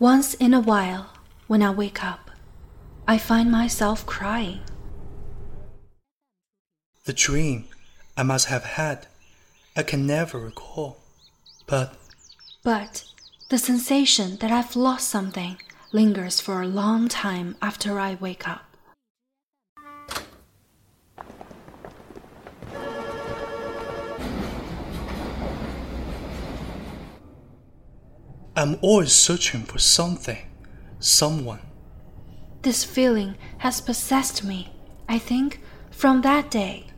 Once in a while, when I wake up, I find myself crying. The dream I must have had, I can never recall. But But the sensation that I've lost something lingers for a long time after I wake up. I'm always searching for something, someone. This feeling has possessed me, I think, from that day.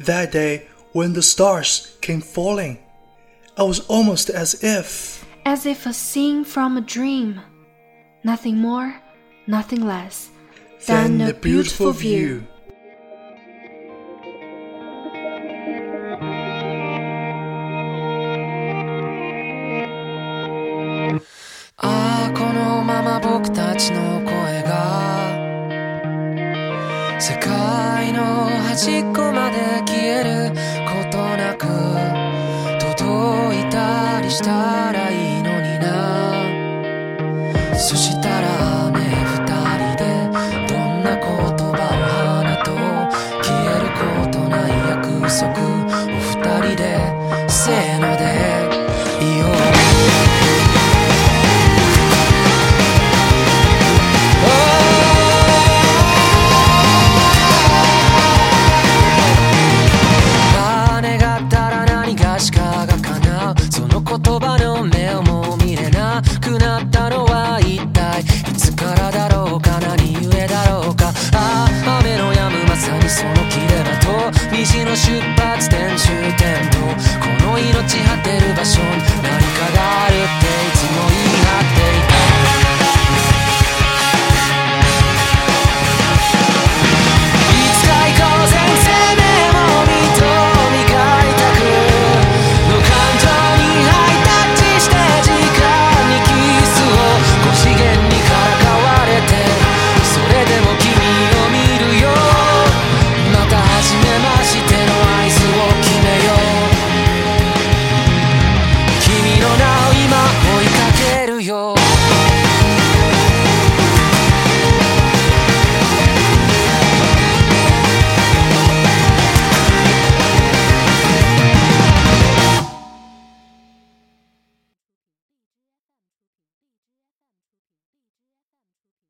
That day when the stars came falling, I was almost as if. As if a scene from a dream. Nothing more, nothing less than, a beautiful view. ちの声が世界の端っこまで消えることなく届いたりしたらいいのにな。そしたらね二人でどんな言葉を放と消えることない約束お二人でせーのでくなったのは一体いつからだろうか？何故だろうか？ああ雨の止むまさにその切れ場と虹の出発点終点とこの命果てる場所